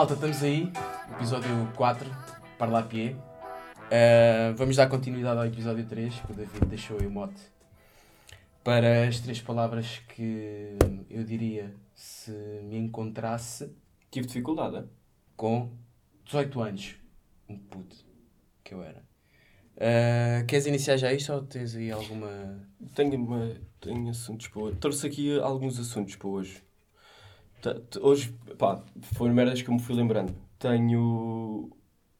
Malta, estamos aí. Episódio 4, Parla Pie. Uh, vamos dar continuidade ao episódio 3, que o David deixou aí o mote. Para as três palavras que eu diria se me encontrasse Tive dificuldade, é? com 18 anos. Um puto que eu era. Uh, queres iniciar já isto ou tens aí alguma. Tenho, uma, tenho assuntos para hoje. Trouxe aqui alguns assuntos para hoje. Hoje, pá, foram merdas que eu me fui lembrando. Tenho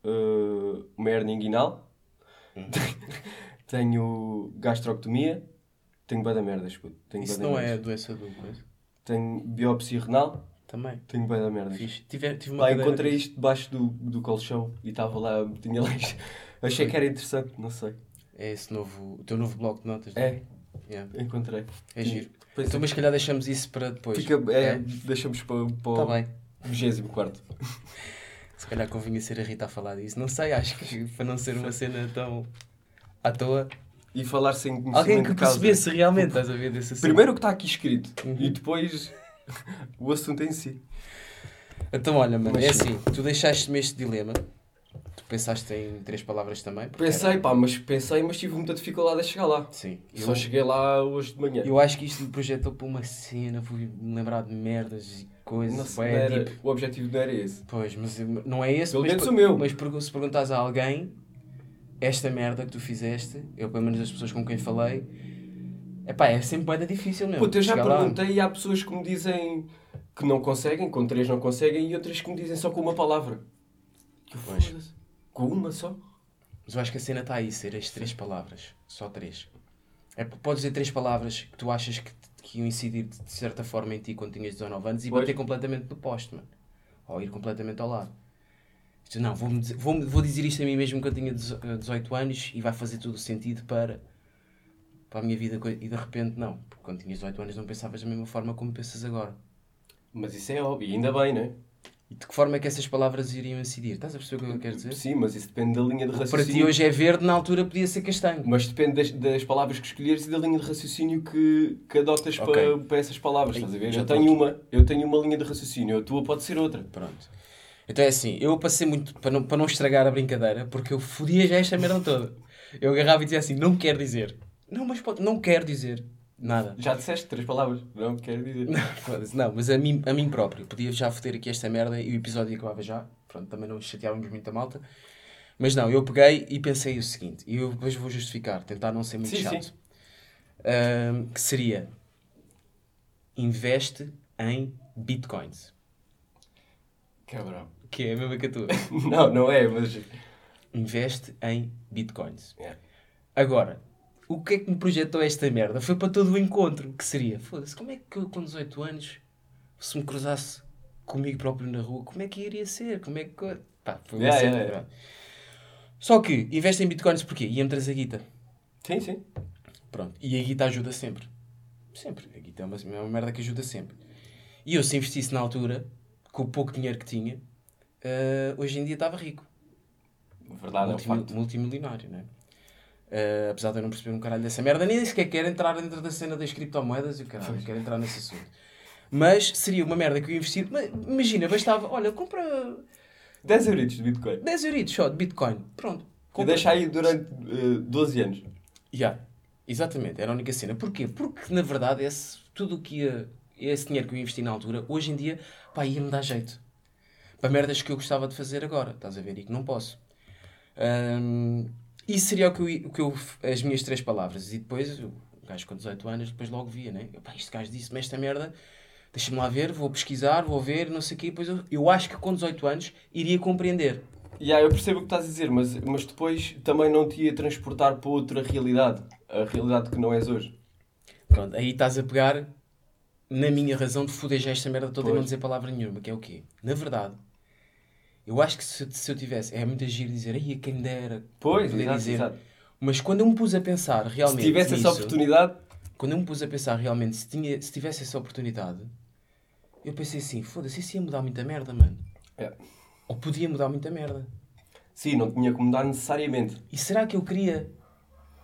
uh, uma hernia inguinal. Tenho gastroctomia. Tenho bué da merdas. Tenho Isso não é merdas. doença do coisa? Tenho biópsia renal. Também. Tenho bué da merdas. Fixe. Tive, tive uma cadeira encontrei disso. isto debaixo do, do colchão e estava lá, tinha lá isto. Achei que era interessante, não sei. É esse novo, o teu novo bloco de notas, não É, Yeah. encontrei. É giro. Pois Então, mas se calhar deixamos isso para depois. Fica, é, É? deixamos para, para Tá o bem. 24 Se calhar convinha ser a Rita a falar disso. Não sei, acho que para não ser uma cena tão à toa. E falar sem conhecimento Alguém que de causa. percebesse realmente, estás a ver desse assunto. Primeiro o que está aqui escrito Uhum. e depois o assunto em si. Então, olha, mano, Mas é sim. assim: tu deixaste-me este dilema. Pensaste em três palavras também. Pensei, era- pá, mas pensei, mas tive muita dificuldade a chegar lá. Sim. Só Eu, cheguei lá hoje de manhã. eu acho que isto me projetou para uma cena, fui-me lembrar de merdas e coisas. Não sei, era- deep. o objetivo não era esse. Pois, mas não é esse. Pelo mas, menos o meu. Mas se perguntares a alguém, esta merda que tu fizeste, eu pelo menos as pessoas com quem falei, epá, é sempre da difícil mesmo. Puta, eu já chegar lá. perguntei e há pessoas que me dizem que não conseguem, com três não conseguem, e outras que me dizem só com uma palavra. Que foda-se. Com uma só? Mas eu acho que a cena está aí, ser as três palavras. Só três. É, podes dizer três palavras que tu achas que, que iam incidir de certa forma em ti quando tinhas 19 anos e Pois. bater completamente no poste, mano. Ou ir completamente ao lado. Não, vou, vou, vou dizer isto a mim mesmo quando tinha dezo- 18 anos e vai fazer todo o sentido para, para a minha vida. E de repente, não. Porque quando tinhas 18 anos não pensavas da mesma forma como pensas agora. Mas isso é óbvio, ainda bem, não é? E de que forma é que essas palavras iriam incidir? Estás a perceber o que eu quero dizer? Sim, mas isso depende da linha de Para raciocínio. ti hoje é verde, na altura podia ser castanho. Mas depende das, das palavras que escolheres e da linha de raciocínio que, que adotas Ok. para, para essas palavras, Ai, estás a ver? já Eu tenho, uma, eu tenho uma linha de raciocínio, a tua pode ser outra. Pronto. Então é assim, eu passei muito, para não, para não estragar a brincadeira, porque eu fodia já esta merda toda. Eu agarrava e dizia assim, não quero dizer. Não, mas pode, não quero dizer nada. Já disseste três palavras, não quero dizer. Não, não, mas a mim, a mim próprio. Podia já foder aqui esta merda e o episódio acabava já. Pronto, também não chateávamos muito a malta. Mas não, eu peguei e pensei o seguinte, e eu depois vou justificar, tentar não ser muito Sim, chato. sim. Ahm, que seria, investe em bitcoins. Cabrão. Que é a mesma que a tua. Não, não é, mas. investe em bitcoins. É. Agora, o que é que me projetou esta merda? Foi para todo o encontro, que seria, foda-se, como é que eu com 18 anos, se me cruzasse comigo próprio na rua, como é que iria ser? Como é que... Pá, foi uma Yeah, cena, yeah, yeah. Só que, investe em bitcoins porquê? E entras a guita. Sim, sim. Pronto. E a guita ajuda sempre. Sempre. A guita é uma, é uma merda que ajuda sempre. E eu, se investisse na altura, com o pouco dinheiro que tinha, eh, hoje em dia estava rico. Verdade, é um facto. multimilionário, né? Uh, apesar de eu não perceber um caralho dessa merda, nem sequer quero entrar dentro da cena das criptomoedas e o caralho, quero entrar nesse assunto. Mas seria uma merda que eu investir. Imagina, bastava, olha, compra 10 euritos de Bitcoin. 10 euritos só de Bitcoin. Pronto. E Compra. deixa aí durante eh, 12 anos. Já. Exatamente, era a única cena. Porquê? Porque na verdade esse, tudo o que ia, esse dinheiro que eu investi na altura, hoje em dia, pá, ia-me dar jeito. Para merdas que eu gostava de fazer agora, estás a ver? E que não posso. Hum, isso seria o que, eu, o que eu, as minhas três palavras. E depois, o gajo com 18 anos, depois logo via, né? Eu, pá, este gajo disse-me esta merda, deixa-me lá ver, vou pesquisar, vou ver, não sei o quê. Depois eu, eu acho que com 18 anos iria compreender. E aí eu percebo o que estás a dizer, mas, mas depois também não te ia transportar para outra realidade. A realidade que não és hoje. Pronto, aí estás a pegar na minha razão de foder já esta merda toda e Pois. não dizer palavra nenhuma, que é o quê? Na verdade, eu acho que se, se eu tivesse, é muito giro dizer, aí quem dera, Pois, exato, dizer. exato. Mas quando eu me pus a pensar Se realmente tivesse essa nisso, oportunidade, quando eu me pus a pensar realmente se, tinha, se tivesse essa oportunidade, eu pensei assim, foda-se, isso ia mudar muita merda, mano. É. Ou podia mudar muita merda. sim, não tinha que mudar necessariamente. E será que eu queria?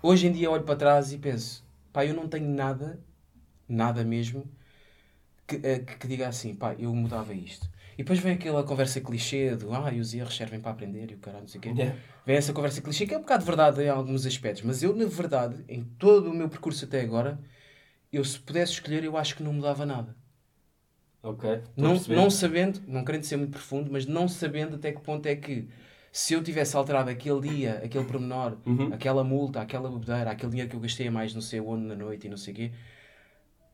Hoje em dia olho para trás e penso, pá, eu não tenho nada, nada mesmo, que, eh, que, que diga assim, pá, eu mudava isto. E depois vem aquela conversa clichê do ah, e os erros servem para aprender e o caralho, não sei o quê. Yeah. Vem essa conversa clichê que é um bocado de verdade em alguns aspectos, mas eu, na verdade, em todo o meu percurso até agora, eu se pudesse escolher, eu acho que não mudava nada. Ok. Não, não sabendo, não querendo ser muito profundo, mas não sabendo até que ponto é que se eu tivesse alterado aquele dia, aquele pormenor, Uhum. aquela multa, aquela bebedeira, aquele dinheiro que eu gastei a mais não sei onde na noite e não sei o quê,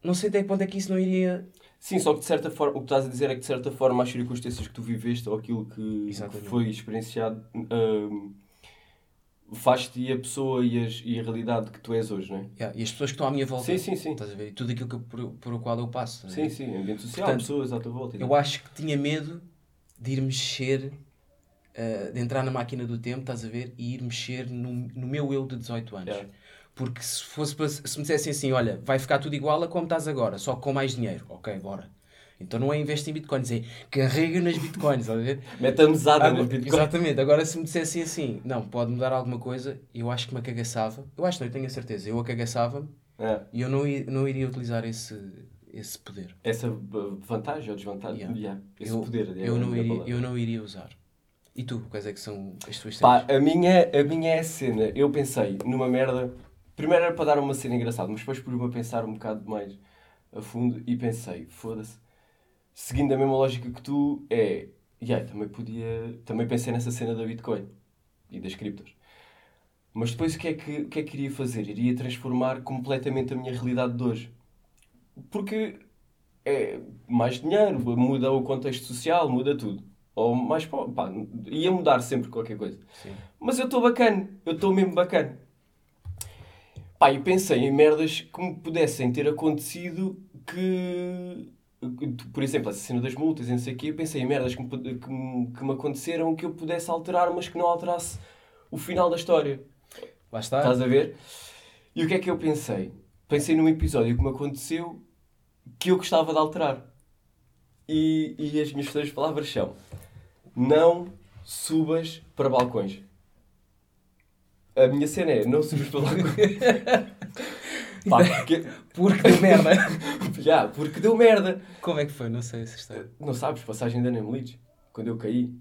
não sei até que ponto é que isso não iria. Sim, só que de certa forma, o que estás a dizer é que de certa forma as circunstâncias que tu viveste ou aquilo que Exatamente. foi experienciado hum, faz-te a pessoa e, as- e a realidade que tu és hoje, não é? Yeah, e as pessoas que estão à minha volta. Sim, sim, sim. Estás a ver? E tudo aquilo que, por, por o qual eu passo. a Sim, ver? sim, ambiente social, Portanto, pessoas à tua volta. Eu acho que tinha medo de ir mexer, eh, de entrar na máquina do tempo, estás a ver? E ir mexer no, no meu eu de 18 anos. Yeah. Porque se, fosse, se me dissessem assim, olha, vai ficar tudo igual a como estás agora, só com mais dinheiro. Ok, bora. Então não é investir em bitcoins, é carrega nas bitcoins, estás a ver? Mesada Agora- no Bitcoin. Exatamente. Agora, se me dissessem assim, não, pode mudar alguma coisa, eu acho que me acagaçava. Eu acho, não, eu tenho a certeza. Eu acagaçava-me É, e eu não, não iria utilizar esse, esse poder. essa vantagem ou desvantagem, Yeah. yeah, esse eu, poder. é eu, não iria, palavra. eu não iria usar. E tu, quais é que são as tuas Pá, a minha, a minha é a cena. Eu pensei numa merda. Primeiro era para dar uma cena engraçada, mas depois por-me a pensar um bocado mais a fundo e pensei, foda-se. Seguindo a mesma lógica que tu, é. E aí, também podia. Também pensei nessa cena da Bitcoin e das criptos. Mas depois o que é que, o que, é que iria fazer? Iria transformar completamente a minha realidade de hoje. Porque é mais dinheiro, muda o contexto social, muda tudo. Ou mais. pá, ia mudar sempre qualquer coisa. Sim. Mas eu estou bacana, eu estou mesmo bacana. Pá, e pensei em merdas que me pudessem ter acontecido que. Por exemplo, essa cena das multas e não sei o quê, eu pensei em merdas que me, que, me, que me aconteceram que eu pudesse alterar, mas que não alterasse o final da história. Lá está. Estás a ver? E o que é que eu pensei? Pensei num episódio que me aconteceu que eu gostava de alterar. E, e as minhas três palavras são: Não subas para balcões. A minha cena é: Não subas para balcões. Pá, porque, Porque deu merda. já, porque deu merda. Como é que foi? Não sei essa história. Não sabes, passagem de ano em Melides? Quando eu caí.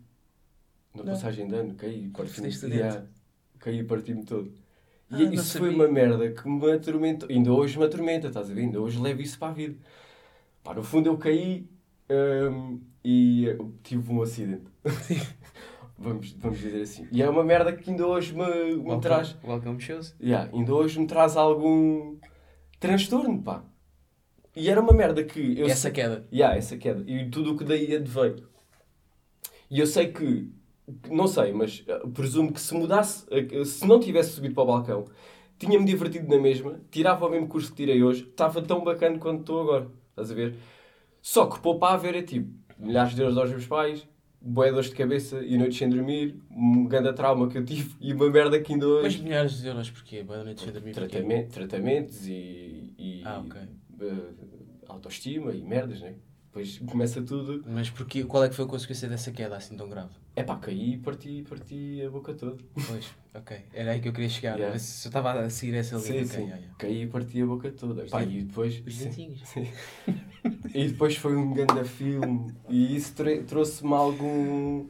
Na Não. passagem de ano, caí. Parti-me-. Já, caí e parti-me todo. Ah, E não isso foi uma merda que me atormentou. Ainda hoje me atormenta, estás a ver? Ainda hoje levo isso para a vida. Pá, no fundo eu caí hum, e eu tive um acidente. vamos, vamos dizer assim. E é uma merda que ainda hoje me, me traz. Welcome shows. Yeah, ainda hoje me traz algum transtorno, pá. E era uma merda que eu Essa queda. Yeah, essa queda. E tudo o que daí adveio. E eu sei que, não sei, mas eh, presumo que se mudasse, eh, se não tivesse subido para o balcão, tinha-me divertido na mesma, tirava o mesmo curso que tirei hoje, estava tão bacana quanto estou agora. Estás a ver? Só que poupar era tipo, milhares de euros aos meus pais, boé dores de cabeça e noites sem dormir, um grande trauma que eu tive e uma merda que ainda Mas hoje. milhares de euros porquê? Boa noite sem dormir porquê? Tratame- tratamentos e, e Ah, ok. eh, autoestima e merdas, né? Depois começa tudo. Mas porquê? Qual é que foi a consequência dessa queda assim tão grave? É pá, caí e parti, parti a boca toda. Pois, ok. Era aí que eu queria chegar. Yeah. Se eu estava a seguir essa linha. Sim, sim. yeah. Caí e parti a boca toda. Pá, e depois. Os sim. dentinhos. E depois foi um grande filme. E isso trouxe-me algum.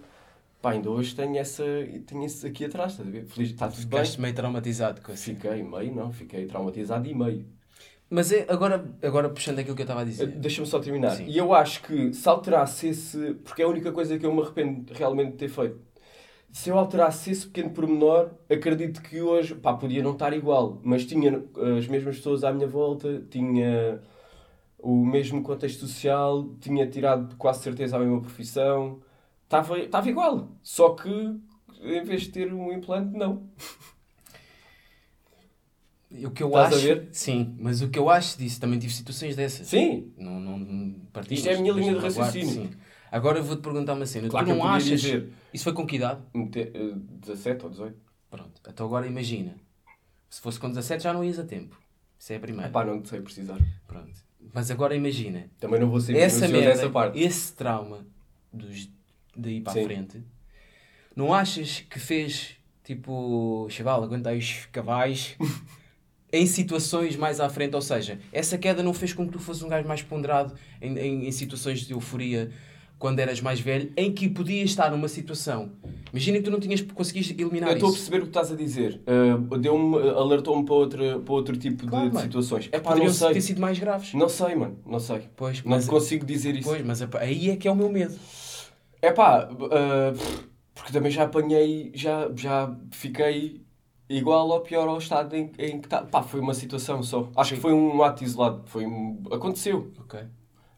Pá, ainda hoje tenho essa. Tenho isso aqui atrás, estás a ver? Feliz, está tudo bem. Ficaste meio traumatizado com assim. Fiquei meio, não, fiquei traumatizado e meio. Mas é, agora, agora puxando aquilo que eu estava a dizer. Deixa-me só terminar. Sim. E eu acho que se alterasse esse. Porque é a única coisa que eu me arrependo realmente de ter feito. Se eu alterasse esse pequeno pormenor, acredito que hoje, pá, podia não estar igual, mas tinha eh, as mesmas pessoas à minha volta, tinha o mesmo contexto social, tinha tirado quase certeza a mesma profissão, estava estava igual. Só que em vez de ter um implante, não. O que eu Estás a acho. ver? Sim, mas o que eu acho disso, também tive situações dessas. Sim, Não, não, partimos, Isto é a minha linha de guardo, raciocínio. sim. Agora eu vou-te perguntar uma cena. claro tu não achas. dizer Isso foi com que idade? mete- eh, 17 ou 18. Pronto. Então agora imagina. Se fosse com 17 já não ias a tempo. Isso é a primeira. Pá, não te sei precisar. Pronto. Mas agora imagina. Também não vou ser essa merda, nessa parte. esse trauma dos, daí para a Sim. frente, não achas que fez tipo, chaval, aguenta aí os cavais em situações mais à frente? Ou seja, essa queda não fez com que tu fosses um gajo mais ponderado em, em, em situações de euforia quando eras mais velho, em que podias estar numa situação. Imagina que tu não tinhas conseguido eliminar Eu estou a isso. perceber o que estás a dizer. Uh, Deu-me, alertou-me para, outra, para outro tipo Claro, de mano. situações. É pá, não sei. ter sido mais graves. Não sei, mano. Não sei. Pois, Não mas, consigo dizer isso. pois, mas aí é que é o meu medo. É pá, uh, porque também já apanhei, já, já fiquei igual ou pior ao estado em, em que está. Pá, foi uma situação só. Acho Sim. que foi um ato isolado. Foi um... Aconteceu. Ok.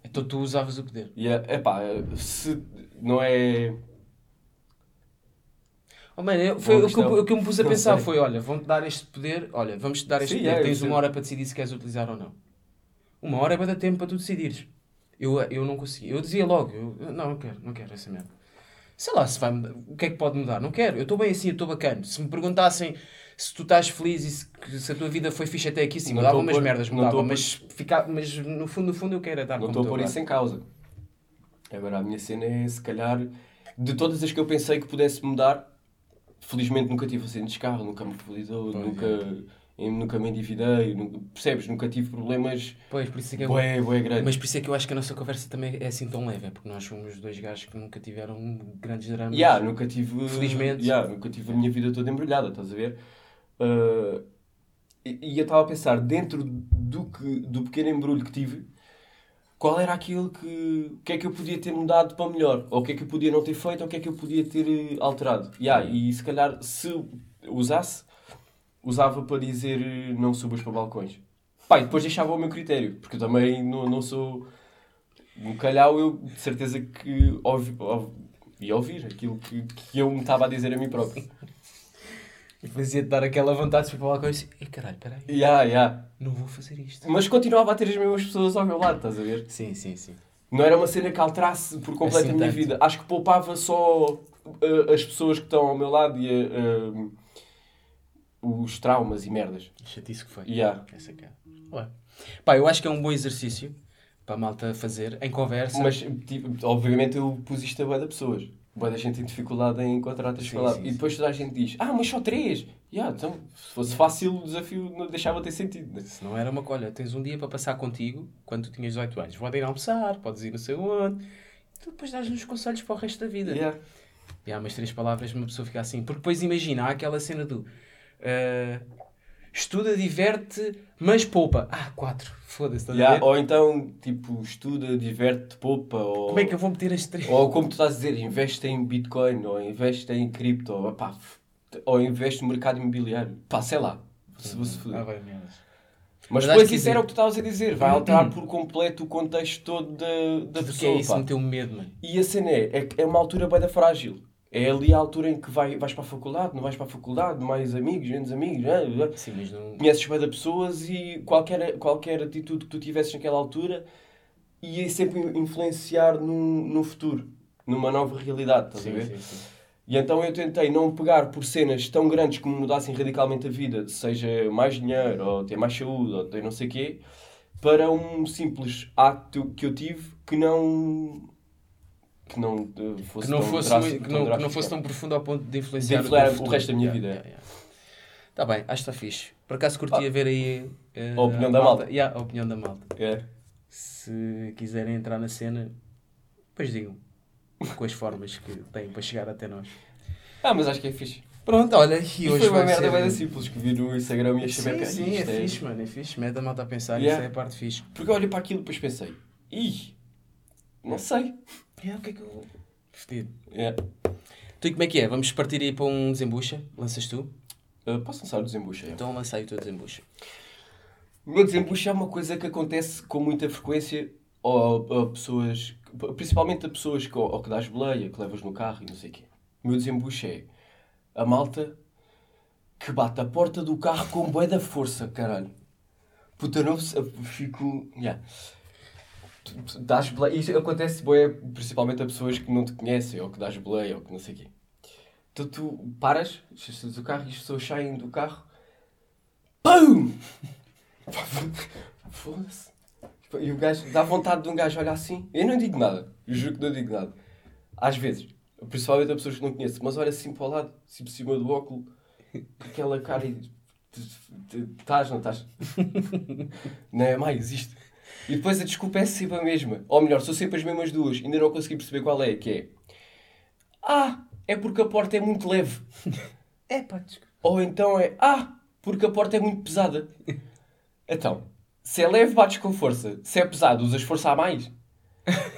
Então tu usavas o poder. E é pá, se não é. Oh, mano, eu- foi o que, eu, o que eu me pus a Não pensar sei. foi, olha, vão-te dar este poder, olha, vamos-te dar este Sim, poder, é, tens uma hora para decidir se queres utilizar ou não. Uma hora é para dar tempo para tu decidires. Eu, eu não consegui. Eu dizia logo, eu, não, não quero, não quero essa merda. Sei lá, se vai o que é que pode mudar? Não quero, eu estou bem assim, eu estou bacana. Se me perguntassem se tu estás feliz e se, se a tua vida foi fixe até aqui, sim, mudava umas pôr- merdas, mudava, mas, ficar, mas no fundo, no fundo eu quero é estar Não estou a pôr isso em causa. Agora, a minha cena é, se calhar, de todas as que eu pensei que pudesse mudar, felizmente nunca tive acidentes de carro, nunca me felizou, Pois é. nunca, nunca me endividei, nunca, percebes? Nunca tive problemas Pois, por isso é que eu, bué, bué grandes. Mas por isso é que eu acho que a nossa conversa também é assim tão leve, é porque nós somos dois gajos que nunca tiveram grandes dramas. Yeah, nunca tive, Felizmente. yeah, nunca tive a minha vida toda embrulhada, estás a ver? Uh, e e eu estava a pensar, dentro do, que, do pequeno embrulho que tive, qual era aquilo que. O que é que eu podia ter mudado para melhor? Ou o que é que eu podia não ter feito? Ou o que é que eu podia ter eh, alterado? Yeah, e se calhar, se usasse, usava para dizer eh, não subas para balcões. Pá, e depois deixava o meu critério, porque eu também não, não sou. No calhau, eu de certeza que ouvi, ouvi, ia ouvir aquilo que, que eu me estava a dizer a mim próprio. E fazia-te dar aquela vontade de lá com isso. E caralho, peraí, Yeah, yeah. não vou fazer isto. Mas continuava a ter as mesmas pessoas ao meu lado, estás a ver? Sim, sim, sim. Não era uma cena que alterasse por completo Assim a minha tanto. vida. Acho que poupava só uh, as pessoas que estão ao meu lado e uh, um, os traumas e merdas. Chatice que foi. Yeah. Essa cara. Ué. Pá, eu acho que é um bom exercício para a malta fazer em conversa. Mas, tipo, obviamente, eu pus isto a bué de pessoas. Boa da gente tem dificuldade em encontrar outras Sim, palavras. sim, e depois toda a gente diz, ah, mas só três. Yeah, então, se fosse fácil o desafio, não deixava de ter sentido. Né? Se não era uma colha, tens um dia para passar contigo quando tu tinhas 18 anos. Pode ir almoçar, podes ir não sei onde. Tu depois dás-nos conselhos para o resto da vida. Yeah. E há umas três palavras uma pessoa fica assim. Porque depois imagina, há aquela cena do eh, estuda, diverte, mas poupa. Ah, quatro. Foda-se, estás a Yeah, ver? Ou então, tipo, estuda, diverte, poupa. Ou... Como é que eu vou meter as três? Ou como tu estás a dizer, investe em Bitcoin, ou investe em cripto, ou, pá, ou investe no mercado imobiliário. Pá, sei lá. Se você foder. Ah, vai, merdas. Mas Mas depois que isso sim. era o que tu estavas a dizer. Vai alterar por completo o contexto todo da, da Tudo que pessoa. é isso pá. meteu medo, mano. E a cena é, é, é uma altura bem da frágil. É ali a altura em que vai, vais para a faculdade, não vais para a faculdade, mais amigos, menos amigos? Sim, mas não. conheces bem da pessoas e qualquer, qualquer atitude que tu tivesses naquela altura ia sempre influenciar no, no futuro, numa nova realidade, estás a Sim, ver? sim, sim. E então eu tentei não pegar por cenas tão grandes que me mudassem radicalmente a vida, seja mais dinheiro, ou ter mais saúde, ou ter não sei o quê, para um simples ato que eu tive que não... que não eh, fosse Que não, tão fosse, drástico- que, não, que não fosse é. tão profundo ao ponto de influenciar, De influenciar o futuro. resto da minha Yeah, vida, é. yeah, yeah. Tá bem, acho que está fixe. Por acaso curtia ver aí eh, A opinião da malta. Yeah, a opinião da malta. É. Se quiserem entrar na cena, depois digam. Com as formas que têm para chegar até nós. Ah, mas acho que é fixe. Pronto, olha, e, E hoje foi uma merda bem simples que vi no Instagram e achei Sim, bem que sim, é isto fixe, mano, é fixe. Mete a malta a pensar, Yeah. isso é a parte fixe. Porque eu olhei para aquilo e depois pensei, ih, não sei. É, o que é que eu... Fedido. É. Tu e como é que é? Vamos partir aí para um desembucha? Lanças tu? Uh, posso lançar o desembucha? é? Então lança aí o teu desembucha. O meu desembucha é uma coisa que acontece com muita frequência a, a pessoas, principalmente a pessoas que, ou que dás boleia, que levas no carro e não sei o quê. O meu desembucha é a malta que bate a porta do carro com bué da força, caralho. Puta, não fico... Yeah. Tu- Dás boleia, isso acontece bué, principalmente a pessoas que não te conhecem, ou que dás boleia, ou que não sei o quê. Então tu paras, estacionas o carro e as pessoas saem do carro PUM! Foda-se. E o gajo, dá vontade de um gajo olhar assim. Eu não digo nada. Eu juro que não digo nada. Às vezes. Principalmente a pessoas que não conheço. Mas olha assim para o lado, assim por cima do óculo. Aquela cara e... Estás, não estás? não é mais isto. E depois a desculpa é sempre a mesma. Ou melhor, são sempre as mesmas duas. Ainda não consegui perceber qual é. Que é... Ah, é porque a porta é muito leve. É pá, desculpa. Ou então é... Ah, porque a porta é muito pesada. Então, se é leve, bates com força. Se é pesado, usas força a mais.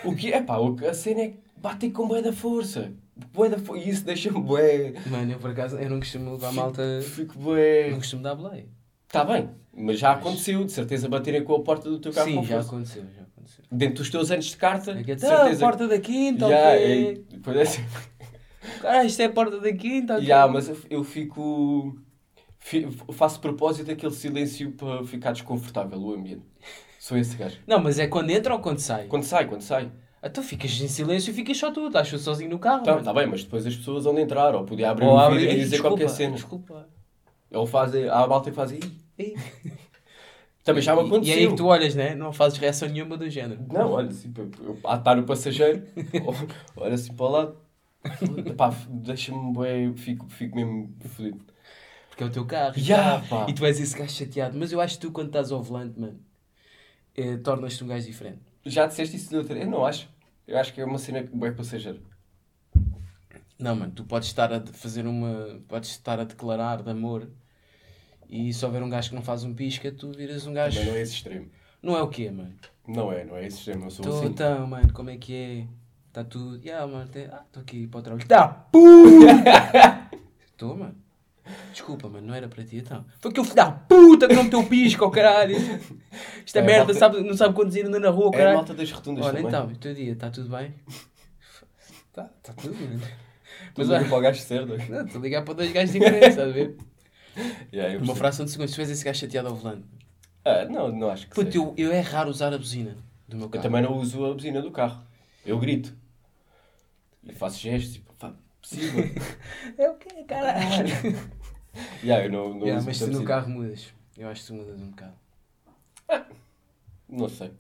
O que é pá, a cena é que batem com bué da força. Bué da força. E isso deixa-me bué... Mano, eu por acaso, eu não costumo levar malta. Fico bué... Não costumo dar boleia. Está bem, mas já aconteceu, de certeza, baterem com a porta do teu carro Sim, já aconteceu, já aconteceu. Dentro dos teus anos de carta, É que, de "Ah, certeza... porta da quinta, Já, ok. é- pois é assim. Cara, isto é a porta da quinta, ok. Já, mas eu, eu fico... fi- faço propósito daquele silêncio para ficar desconfortável o ambiente. Sou esse gajo. Não, mas é quando entra ou quando sai? Quando sai, quando sai. Então ficas em silêncio e ficas só tu, estás sozinho no carro. Então, mano. está bem, mas depois as pessoas vão entrar, ou podia abrir Ou vídeo e dizer desculpa, qualquer cena. Desculpa. Ou fazem, há a malta que faz aí. Ei. Também já me aconteceu. E aí que tu olhas, né? Não fazes reação nenhuma do género. Não, olha, assim, eu, eu, a estar no passageiro, olha assim para o lado, pá, deixa-me bem, fico, fico mesmo fodido. Porque é o teu carro. Ya, pá. E tu és esse gajo chateado. Mas eu acho que tu, quando estás ao volante, mano, eh, tornas-te um gajo diferente. Já disseste isso de outra Eu não acho. Eu acho que é uma cena bem passageiro. Não, mano, tu podes estar a fazer uma. Podes estar a declarar de amor e se houver um gajo que não faz um pisca, tu viras um gajo. Também não é esse extremo. Não é o quê, mano? Não é, não é esse extremo. Eu sou Tô, assim. então, mano, como é que é? Está tudo. Ya, mano, te... ah, estou aqui para o trabalho. Tá, puta! Estou, mano. Desculpa, mano, não era para ti, então. Foi que eu fui da puta que não meteu pisca, oh caralho. Esta É, merda malta- sabe, não sabe conduzir andando na rua, É a caralho. malta das rotundas Olha, também. então, o teu dia, está tudo bem? Está tá tudo, mano. Mas Mas olha, para o gajo certo. não, estou a ligar para dois gajos diferentes, estás a ver? Yeah, eu Uma fração de segundos, tu és esse gajo chateado ao volante. Ah, não, não acho que Puto, eu, eu é raro usar a buzina do meu Eu carro. também não uso a buzina do carro. Eu grito. E faço gestos, tipo, pá, possível. É o quê, caralho? yeah, eu não, não Yeah, uso mas tu no buzina. carro mudas. Eu acho que tu mudas um bocado. Não sei.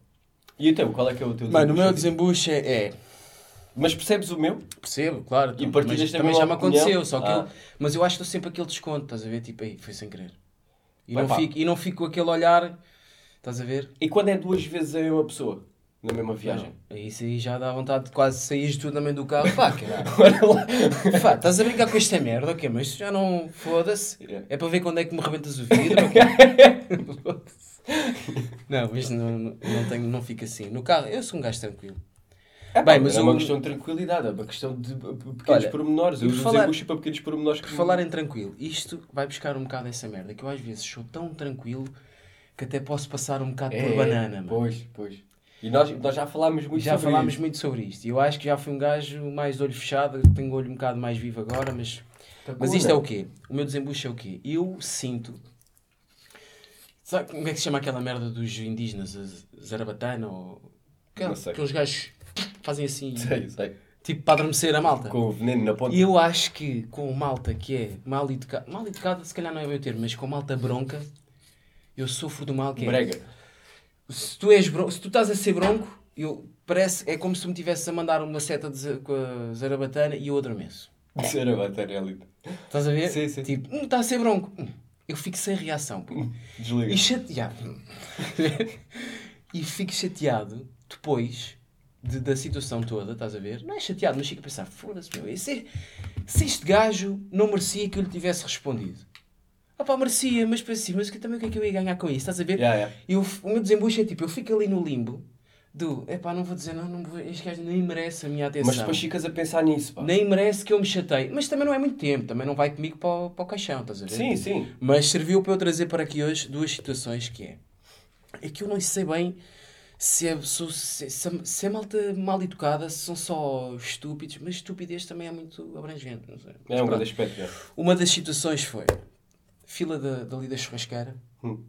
E então, qual é que é o teu Mano, o meu desembucho? desembucho é, é- Mas percebes o meu? Percebo, claro. E então, partilhas mas também também já me aconteceu, só que Ah. eu, Mas eu acho que estou sempre aquele desconto, estás a ver? Tipo, aí, foi sem querer. E, Vai não pá. fico, e não fico com aquele olhar, estás a ver? E quando é duas vezes a mesma pessoa? Na mesma viagem? Não, isso aí já dá vontade de quase sair tu também do carro. Pá, caralho. Pá, estás a brincar com esta merda, ok? Mas tu já não foda-se. É para ver quando é que me rebentas o vidro, ok? não, mas não, não, não, tenho, não fica assim. No carro, eu sou um gajo tranquilo. É, Bem, mas é uma questão de tranquilidade, é uma questão de pequenos Olha, pormenores. Eu por uso falar- desembucho para pequenos pormenores Por que... falar em tranquilo, isto vai buscar um bocado essa merda, que eu às vezes sou tão tranquilo que até posso passar um bocado por É, banana, mano. Pois, pois. E nós, nós já falámos muito Já sobre falámos isso. muito sobre isto. E eu acho que já fui um gajo mais de olho fechado, tenho o olho um bocado mais vivo agora, mas. Mas isto é o quê? O meu desembucho é o quê? Eu sinto. Sabe como é que se chama aquela merda dos indígenas? Zarabatana? Ou... Aquela- Não sei. Aqueles gajos fazem assim, Sei, sei. tipo para adormecer a malta. Com o veneno na ponta. E eu acho que com malta que é mal educada, mal educada se calhar não é o termo, mas com malta bronca, eu sofro do mal que é. Brega. Se tu, és se tu estás a ser bronco, eu, parece, é como se me tivesse a mandar uma seta de, com a zarabatana e eu adormeço. Era bater ali. Estás a ver? Sim, sim. Tipo, hum, está a ser bronco. Hum, eu fico sem reação. pô. Desliga. E chateado. e fico chateado depois de- da situação toda, estás a ver? Não é chateado, mas fico a pensar, foda-se, meu, e se, se este gajo não merecia que eu lhe tivesse respondido? Ah pá, merecia, mas pensei, mas que- também o que é que eu ia ganhar com isso? Estás a ver? Yeah, yeah. E o, o meu desembucho é tipo, eu fico ali no limbo do, epá, não vou dizer, não, não vou, este gajo nem merece a minha atenção. Mas depois ficas a pensar nisso, pá. Nem merece que eu me chateie. Mas também não é muito tempo, também não vai comigo para o, para o caixão, estás a ver? Sim, sim. Mas serviu para eu trazer para aqui hoje duas situações que é. É que eu não sei bem se é, se, se, se é malta mal educada, se são só estúpidos, mas estupidez também é muito abrangente. Não sei. Mas É um grande aspecto, já. Uma das situações foi fila da, dali da churrasqueira. Hum.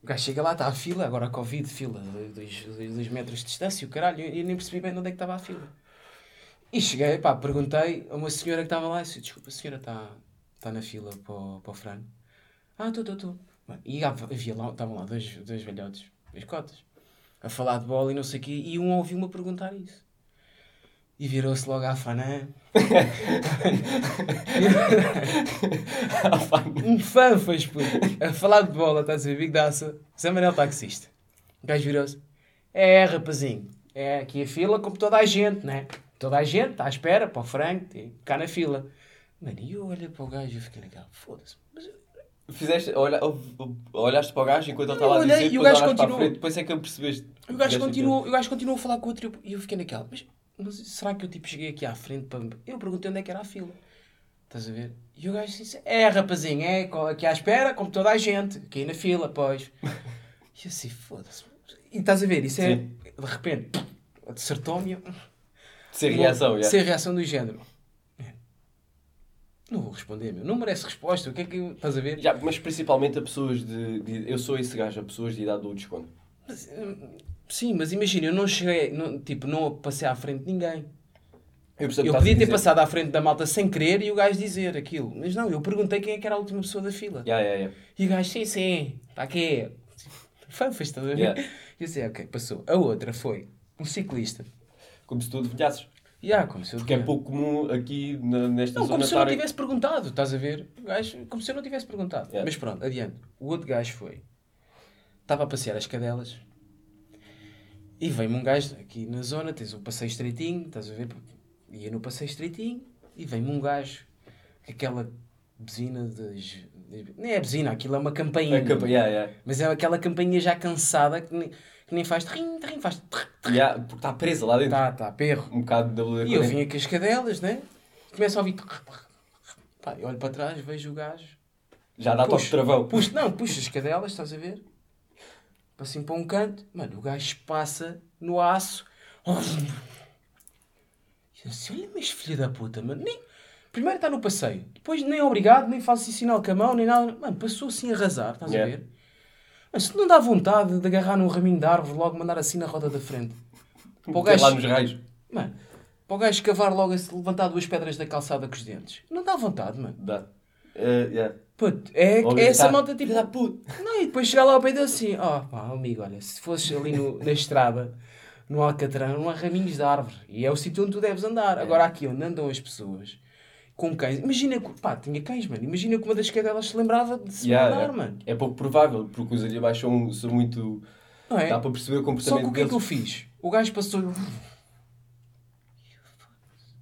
O gajo chega lá, está a fila, agora a Covid, fila, de dois, dois, dois metros de distância, o caralho, eu, eu nem percebi bem de onde é que estava a fila. E cheguei, pá, perguntei a uma senhora que estava lá, e disse, desculpa, a senhora está está na fila para o, para o frango? Ah, estou, estou, estou. E havia lá, estavam lá dois, dois velhotes, dois cotas, a falar de bola e não sei o quê, e um ouviu-me a perguntar isso. E virou-se logo à Fanã. um fã fez puto, a falar de bola, estás a ver? Big Daça, Zé Manel taxista. O gajo virou-se. É, rapazinho. É aqui a fila como toda a gente, né? Toda a gente está à espera para o frango, cá na fila. Mano, e eu olhei para o gajo e eu fiquei naquela, foda-se. Mas Fizeste, olha, olhaste para o gajo enquanto ele estava a dizer, e o depois gajo continuou. frente, depois é que eu percebeste. O gajo, continuou, o gajo continuou a falar com o outro e eu- fiquei naquela. Mas, mas será que eu tipo, cheguei aqui à frente para. Eu perguntei onde é que era a fila. Estás a ver? E o gajo disse: É, rapazinho, é aqui à espera, como toda a gente, aqui na fila, pois. E eu assim, foda-se. E estás a ver? Isso é. Sim. De repente, acertou-me. Sem reação, já. Sem reação do género. É. Não vou responder, meu. Não merece resposta. O que é que. Estás a ver? Já, mas principalmente a pessoas de, de- Eu sou esse gajo, a pessoas de idade do desconto. Mas, hum, sim, mas imagina, eu não cheguei. Não, tipo, não passei à frente de ninguém. Eu, Eu podia ter dizer. passado à frente da malta sem querer e o gajo dizer aquilo. Mas não, eu perguntei quem é que era a última pessoa da fila. Já, já, já. E o gajo, sim, sim, está aqui. Fanfas, estás a ver? Yeah. E eu disse, ok, passou. A outra foi um ciclista. Como se tu adivinhasses. E ah, como se eu Porque é pouco comum aqui na- nesta Não, zona como se eu não tivesse perguntado, estás a ver? Gajo, como se eu não tivesse perguntado. Yeah. Mas pronto, adiante. O outro gajo foi. Estava a passear as cadelas e veio-me um gajo aqui na zona, tens um passeio estreitinho, estás a ver? Ia no passeio estreitinho e vem-me um gajo aquela buzina das. Nem é buzina, aquilo é uma campainha. Capa- já, já. Mas é aquela campainha já cansada que nem, que nem faz trim, trim, faz. Já, porque está presa lá dentro. Tá, tá, perro. Um bocado da E eu vinha com as cadelas, né? Começo a ouvir. Pá, eu olho para trás, vejo o gajo. Já dá toque de travão. Puxo, não, puxo as cadelas, estás a ver? Assim para um canto. Mano, o gajo passa no aço. Eu assim, olha, mas filha da puta, mano. Nem... Primeiro está no passeio. Depois nem obrigado, nem faço assim sinal com a mão, nem nada. Mano, passou assim a arrasar, estás Yeah. a ver? Mas se não dá vontade de agarrar num raminho de árvore, logo mandar assim na roda da frente. Para o gajo, lá nos raios. Mano, para o gajo cavar logo, a se levantar duas pedras da calçada com os dentes. Não dá vontade, mano. Dá. Eh, já. Puto, é, é essa malta tipo. "Filho da puta." Não, e depois chegar lá ao pé dele assim: ó, pá, amigo, olha, se fosses ali no- na estrada, no Alcatrão, não há raminhos de árvore. E é o sítio onde tu deves andar. Agora aqui onde andam as pessoas, com cães. Imagina que. Pá, tinha cães, mano. Imagina que uma das cadelas se lembrava de se mandar, é, mano. é pouco provável, porque os animais são, são muito. Não é? Dá para perceber o Só comportamento que o que é que eu fiz? O gajo passou.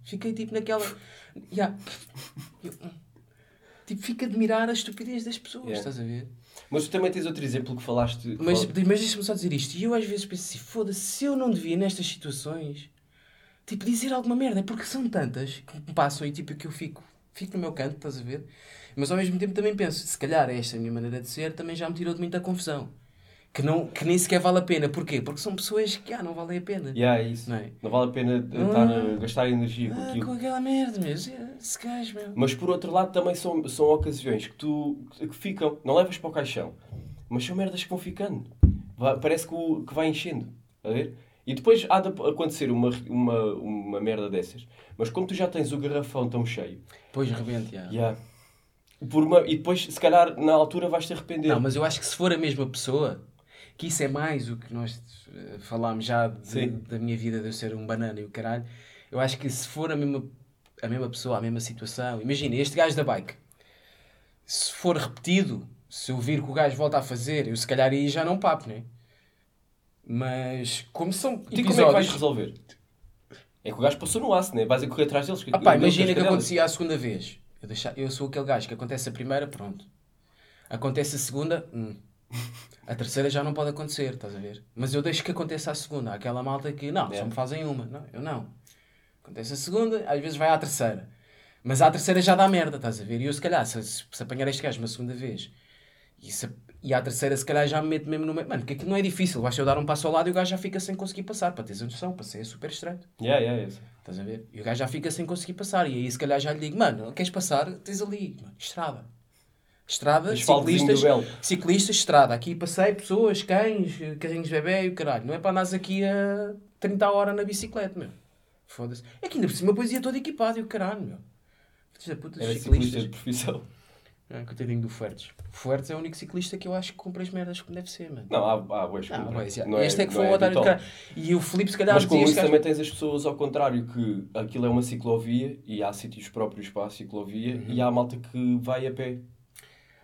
Fiquei tipo naquela. Ya. Eu- Tipo, fico a admirar a estupidez das pessoas, Yeah. estás a ver? Mas tu também tens outro exemplo que falaste. Mas, mas deixa-me só dizer isto. E eu às vezes penso assim: foda-se, se eu não devia nestas situações, tipo, dizer alguma merda, porque são tantas que passam e tipo, que eu fico, fico no meu canto, estás a ver? Mas ao mesmo tempo também penso: se calhar esta minha maneira de ser também já me tirou de muita confusão. Que, não, que nem sequer vale a pena. Porquê? Porque são pessoas que ah, não valem a pena. Yeah, é isso. Não é? Não vale a pena Ah. estar a gastar energia com Ah, aquilo. com aquela merda, meu. Esse gajo, meu. Mas por outro lado também são, são ocasiões que tu que ficam, não levas para o caixão, mas são merdas que vão ficando. Vai- parece que, o- que vai enchendo. A ver? E depois há de acontecer uma, uma, uma merda dessas. Mas como tu já tens o garrafão tão cheio, Pois rebente, já. yeah, por uma, e depois se calhar na altura vais te arrepender. Não, mas eu acho que se for a mesma pessoa, que isso é mais o que nós eh, falámos já de- da minha vida de eu ser um banana e o caralho. Eu acho que se for a mesma, a mesma pessoa, a mesma situação, imagina este gajo da bike, se for repetido, se eu vir que o gajo volta a fazer, eu se calhar aí já não papo, né? Mas como são E como é que vais episódios. resolver? É que o gajo passou no aço, né? Vais a correr atrás deles. Ah pá, as imagina que acontecia a segunda vez. Eu, deixa- eu sou aquele gajo que acontece a primeira, pronto. Acontece a segunda, hum. a terceira já não pode acontecer, estás a ver? Mas eu deixo que aconteça a segunda. Há aquela malta que, não, só É. me fazem uma. Não, eu não. Acontece a segunda, às vezes vai à terceira. Mas à terceira já dá merda, estás a ver? E eu, se calhar, se, se, se apanhar este gajo uma segunda vez e, se, e à terceira, se calhar, já me meto mesmo no meio. Mano, porque aquilo não é difícil. Basta eu dar um passo ao lado e o gajo já fica sem conseguir passar. Para teres a noção, passei é super estreito. Yeah, yeah, yeah. Estás a ver? E o gajo já fica sem conseguir passar. E aí se calhar já lhe digo, mano, queres passar? Tens ali, mano, estrada. Ciclistas, ciclistas, estrada. Aqui passei pessoas, cães, carrinhos de bebê e o caralho. Não é para andares aqui a 30 horas na bicicleta, meu. Foda-se. É que ainda por cima depois ia todo equipado e o caralho, meu. Puta, Era ciclistas. ciclista de profissão. Ah, coitadinho do Fuertes. Fuertes é o único ciclista que eu acho que compra as merdas como deve ser, mano. Não, há, há boas Não, compras. mas, já. Não este é, que foi um otário de caralho. E o Filipe se calhar Mas com isso também tens as pessoas ao contrário, que aquilo é uma ciclovia e há sítios próprios para a ciclovia Uhum. e há a malta que vai a pé.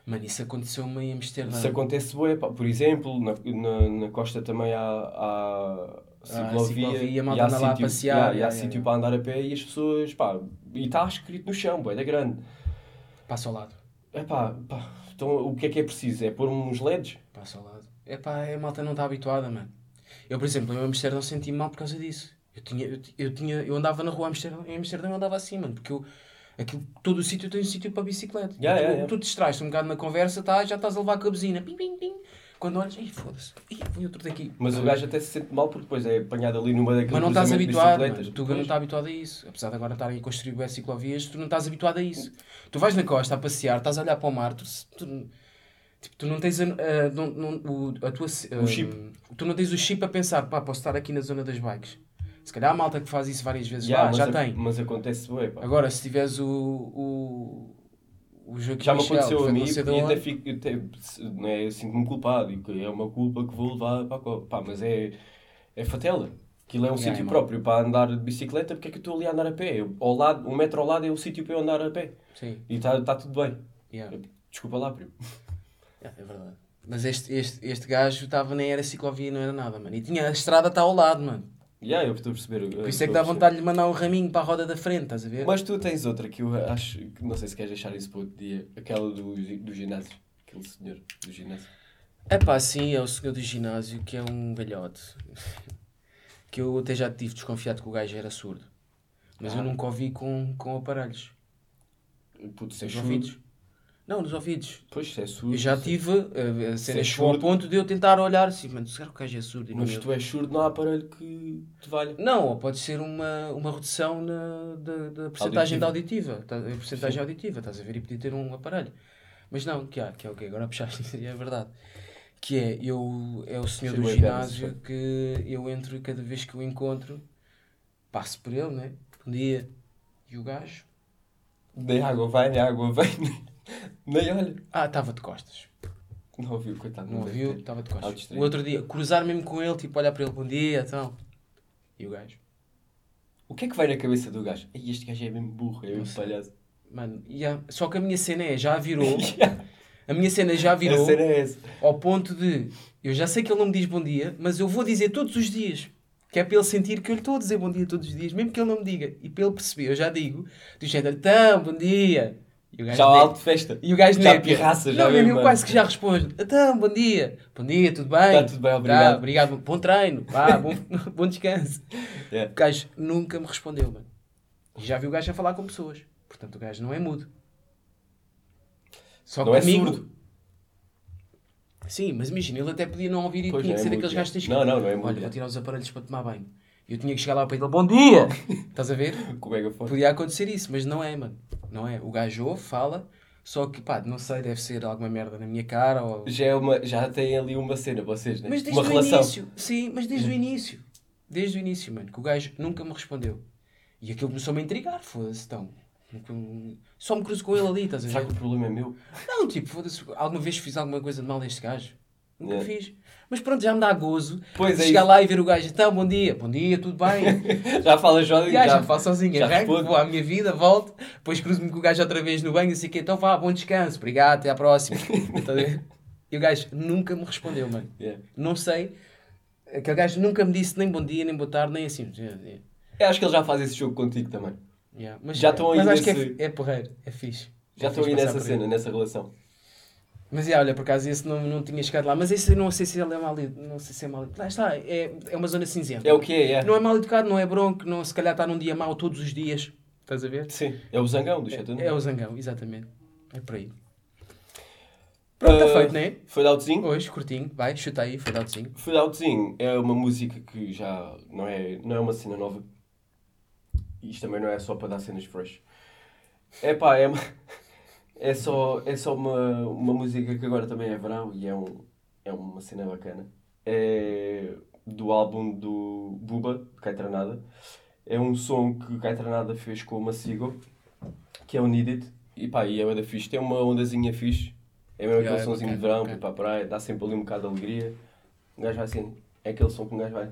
Mano, isso aconteceu-me em Amsterdã. Isso acontece bué. Por exemplo, na, na, na costa também há, há ciclovia, ciclovia, a e há lá a sítio, passear, yeah, e há sítio para andar a pé e as pessoas, pá, e está escrito no chão, bué, é grande. Passa ao lado. É pá, então o que é que é preciso? É pôr uns LEDs? Passa ao lado. É pá, a malta não está habituada, mano. Eu, por exemplo, em Amsterdão senti mal por causa disso. Eu, tinha, eu, eu, tinha, eu andava na rua Amsterdão, em Amsterdão eu andava assim, mano, porque eu, aquilo, todo o sítio tem um sítio para bicicleta. Yeah, tu, yeah, yeah. tu te distrais um bocado na conversa, tá, já estás a levar com a buzina. Pim, pim, pim. Quando olhas, ih, foda-se, ih, foi outro daqui. Mas o gajo até se sente mal porque depois é apanhado ali numa daquele Mas não estás habituado, mano. tu não estás habituado a isso. Apesar de agora estarem a construir ciclovias, tu não estás habituado a isso. Tu vais na costa a passear, estás a olhar para o mar, tu, tu, tipo, tu não tens a, a- não- não- o, a tua... O chip. Tu não tens o chip a pensar, pá, posso estar aqui na zona das bikes. Se calhar há malta que faz isso várias vezes Yeah, lá, já a- tem. Mas acontece bué, pá. Agora, se tiveres o... o Já me Michel, aconteceu a mim e até fico, eu até, é, eu sinto-me culpado e que é uma culpa que vou levar para a co- Pá, mas é, é fatela. Aquilo é um Yeah, sítio é próprio para andar de bicicleta, porque é que eu estou ali a andar a pé? Eu, ao lado, um metro ao lado é o sítio para eu andar a pé. Sim, E está tá tudo bem. yeah. Desculpa lá, primo. Yeah, é verdade. Mas este, este, este gajo estava nem era ciclovia, não era nada, mano. E tinha a estrada está ao lado, mano. Yeah, eu estou a perceber. Por isso é que dá vontade de mandar um raminho para a roda da frente, estás a ver? Mas tu tens outra que eu acho, que não sei se queres deixar isso para outro dia, aquela do, do ginásio. Aquele senhor do ginásio. É pá, sim, é o senhor do ginásio que é um velhote. que eu até já tive desconfiado que o gajo era surdo. Mas eu Ah. nunca ouvi com, com aparelhos. Putz, é surdo. ouvidos. Não, nos ouvidos. Pois, é surdo. Eu já sim. tive uh, a cena é chegou ao ponto de eu tentar olhar assim, mano, será que o gajo é surdo? E não Mas é. tu és surdo, não há aparelho que te valha. Não, ou pode ser uma, uma redução na, da, da porcentagem da auditiva. tá- A porcentagem auditiva, estás a ver? E podia ter um aparelho. Mas não, que há, que é o que agora puxaste, é verdade. Que é, eu, é o senhor Sim, do bem ginásio que eu entro e cada vez que o encontro, passo por ele, né? Um dia, e o gajo, Nem água vai, nem água vem, nem, olha. ah, estava de costas. Não ouviu, coitado. Não ouviu, estava de costas. O outro dia, cruzar mesmo com ele, tipo, olhar para ele, bom dia, então. E o gajo, O que é que vai na cabeça do gajo? Ei, este gajo é mesmo burro, é mesmo palhaço. mano, yeah. só que a minha cena é, já virou, Yeah, a minha cena já virou. Cena é essa. Ao ponto de eu já sei que ele não me diz bom dia, mas eu vou dizer todos os dias. Que é para ele sentir que eu lhe estou a dizer bom dia todos os dias, mesmo que ele não me diga. E para ele perceber, eu já digo, do género, então, bom dia. Já o alto de festa. E o gajo Já népia. pirraça, já Não, eu quase que já respondo. Então, bom dia. Bom dia, tudo bem? Tá tudo bem, obrigado. Tá, obrigado. Bom treino. Bom, bom descanso. Yeah. O gajo nunca me respondeu, mano. E já vi o gajo a falar com pessoas. Portanto, o gajo não é mudo. Só Não é comigo... surdo. Sim, mas imagina, ele até podia não ouvir e Pois, tinha que é ser daqueles é. gajos que. Não, não, não é mudo, Olha, é. vou tirar os aparelhos para tomar banho. Eu tinha que chegar lá para ele, bom dia! Estás a ver? Com o megafone. Podia acontecer isso, mas não é, mano. Não é. O gajo ouve, fala, só que, pá, não sei, deve ser alguma merda na minha cara ou... Já, é uma, já tem ali uma cena, vocês, né? Mas desde uma o relação. início, sim, mas desde o início. Desde o início, mano, que o gajo nunca me respondeu. E aquilo começou-me a intrigar, foda-se, então. Só me cruzo com ele ali, estás a Será ver? que o problema é meu? Não, tipo, foda-se, alguma vez fiz alguma coisa de mal deste gajo? Nunca Yeah. fiz. Mas pronto, já me dá gozo Pois é chegar isso. lá e ver o gajo, então, bom dia, bom dia, tudo bem? Já fala E já, já faço sozinho, já arranco, responde. vou à minha vida, volto, depois cruzo-me com o gajo outra vez no banho, assim que então vá, bom descanso, obrigado, até à próxima. Tá e o gajo nunca me respondeu, mano. Yeah. Não sei, aquele gajo nunca me disse nem bom dia, nem boa tarde, nem assim. Eu acho que ele já faz esse jogo contigo também. Yeah, Mas, Já estão aí mas acho que nesse- é, é porreiro, é fixe. Já É estou aí nessa cena, nessa relação. Mas yeah, olha, por acaso esse não, não tinha chegado lá, mas esse não sei se ele é mal não sei se é mal Lá está, é, é uma zona cinzenta. É o que é, é. Não é mal educado, não é bronco, não, se calhar está num dia mau todos os dias. Estás a ver? Sim, é o zangão do chat. É, é o zangão, exatamente. É por aí. Pronto, está Ah, feito, não é? Foi outzinho? Hoje, curtinho, vai, chuta aí, foi outzinho. Foi outzinho é uma música que já não é, não é uma cena nova. Isto também não é só para dar cenas fresh. É pá, é, uma- é só, é só uma, uma música que agora também é verão e é, um, é uma cena bacana. É do álbum do Buba, de Caetranada. É um som que Caetranada fez com uma Sigo, que é o Need It. E pá, e é da fixe. Tem uma ondazinha fixe. É mesmo Yeah, aquele é sonzinho de verão, para ir para a praia, dá sempre ali um bocado de alegria. Um gajo vai assim, é aquele som que um gajo vai.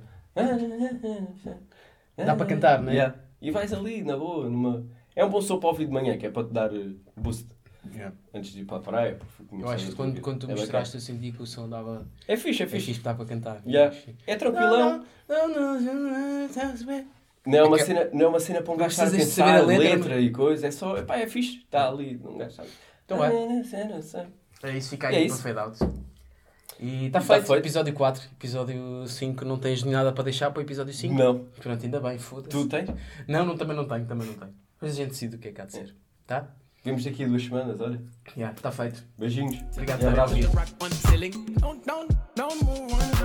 Dá para cantar, não é? Yeah. E vais ali, na boa, numa. É um bom som para ouvir de manhã, que é para te dar eh, boost. Yeah. Antes de ir para a praia. porque Eu acho que quando, quando tu. É mostraste, eu senti que o som dava. É fixe, é É fixe. fixe para cantar. Yeah. É fixe. É tranquilão. Não, não, não. Não é uma É cena, não é uma cena para um Não gajo estar a pensar saber a letra, letra, e coisa. É só, epá, é fixe. Está ali, um gajo sabe. Então cena. É isso, fica É aí isso. para fade out. E está tá feito. feito. Episódio 4. Episódio 5. Não tens nada para deixar para o episódio 5? Não. Pronto, ainda bem, foda-se. Tu tens? Não, não, também não tenho, também não tenho. Mas a gente decide o que é que há de ser. Tá? Vemos daqui a duas semanas, olha. Já, está feito. Beijinhos. Obrigado E por terem